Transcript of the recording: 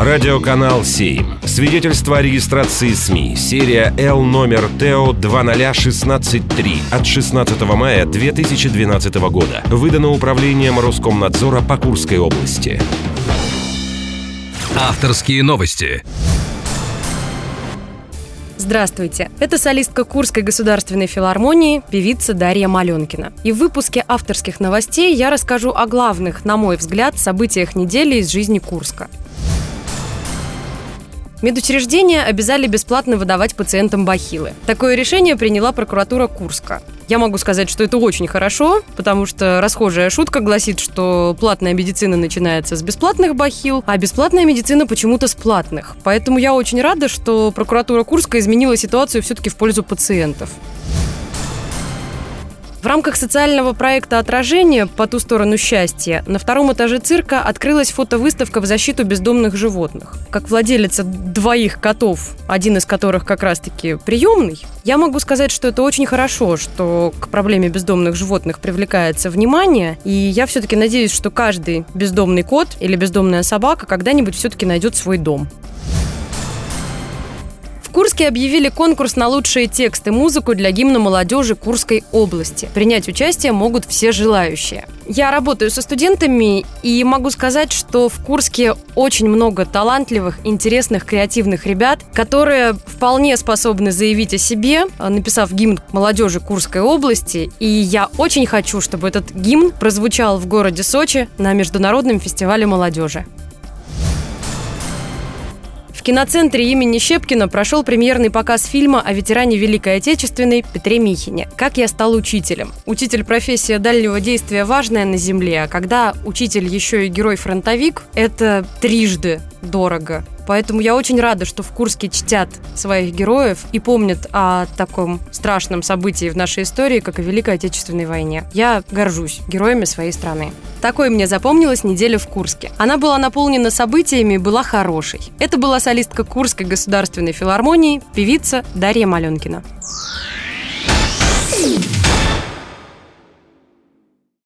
Радиоканал 7. Свидетельство о регистрации СМИ. Серия Л номер ТО 20163 от 16 мая 2012 года. Выдано управлением Роскомнадзора по Курской области. Авторские новости. Здравствуйте! Это солистка Курской государственной филармонии, певица Дарья Маленкина. И в выпуске авторских новостей я расскажу о главных, на мой взгляд, событиях недели из жизни Курска. Медучреждения обязали бесплатно выдавать пациентам бахилы. Такое решение приняла прокуратура Курска. Я могу сказать, что это очень хорошо, потому что расхожая шутка гласит, что платная медицина начинается с бесплатных бахил, а бесплатная медицина почему-то с платных. Поэтому я очень рада, что прокуратура Курска изменила ситуацию все-таки в пользу пациентов. Рамках социального проекта «Отражение. По ту сторону счастья» на втором этаже цирка открылась фотовыставка в защиту бездомных животных. Как владелица двоих котов, один из которых как раз-таки приемный, я могу сказать, что это очень хорошо, что к проблеме бездомных животных привлекается внимание, и я все-таки надеюсь, что каждый бездомный кот или бездомная собака когда-нибудь все-таки найдет свой дом. Курске объявили конкурс на лучшие тексты музыку для гимна молодежи Курской области. Принять участие могут все желающие. Я работаю со студентами и могу сказать, что в Курске очень много талантливых, интересных, креативных ребят, которые вполне способны заявить о себе, написав гимн молодежи Курской области. И я очень хочу, чтобы этот гимн прозвучал в городе Сочи на Международном фестивале молодежи киноцентре имени Щепкина прошел премьерный показ фильма о ветеране Великой Отечественной Петре Михине «Как я стал учителем». Учитель – профессия дальнего действия важная на Земле, а когда учитель еще и герой-фронтовик, это трижды дорого. Поэтому я очень рада, что в Курске чтят своих героев и помнят о таком страшном событии в нашей истории, как о Великой Отечественной войне. Я горжусь героями своей страны. Такой мне запомнилась неделя в Курске. Она была наполнена событиями и была хорошей. Это была солистка Курской государственной филармонии, певица Дарья Маленкина.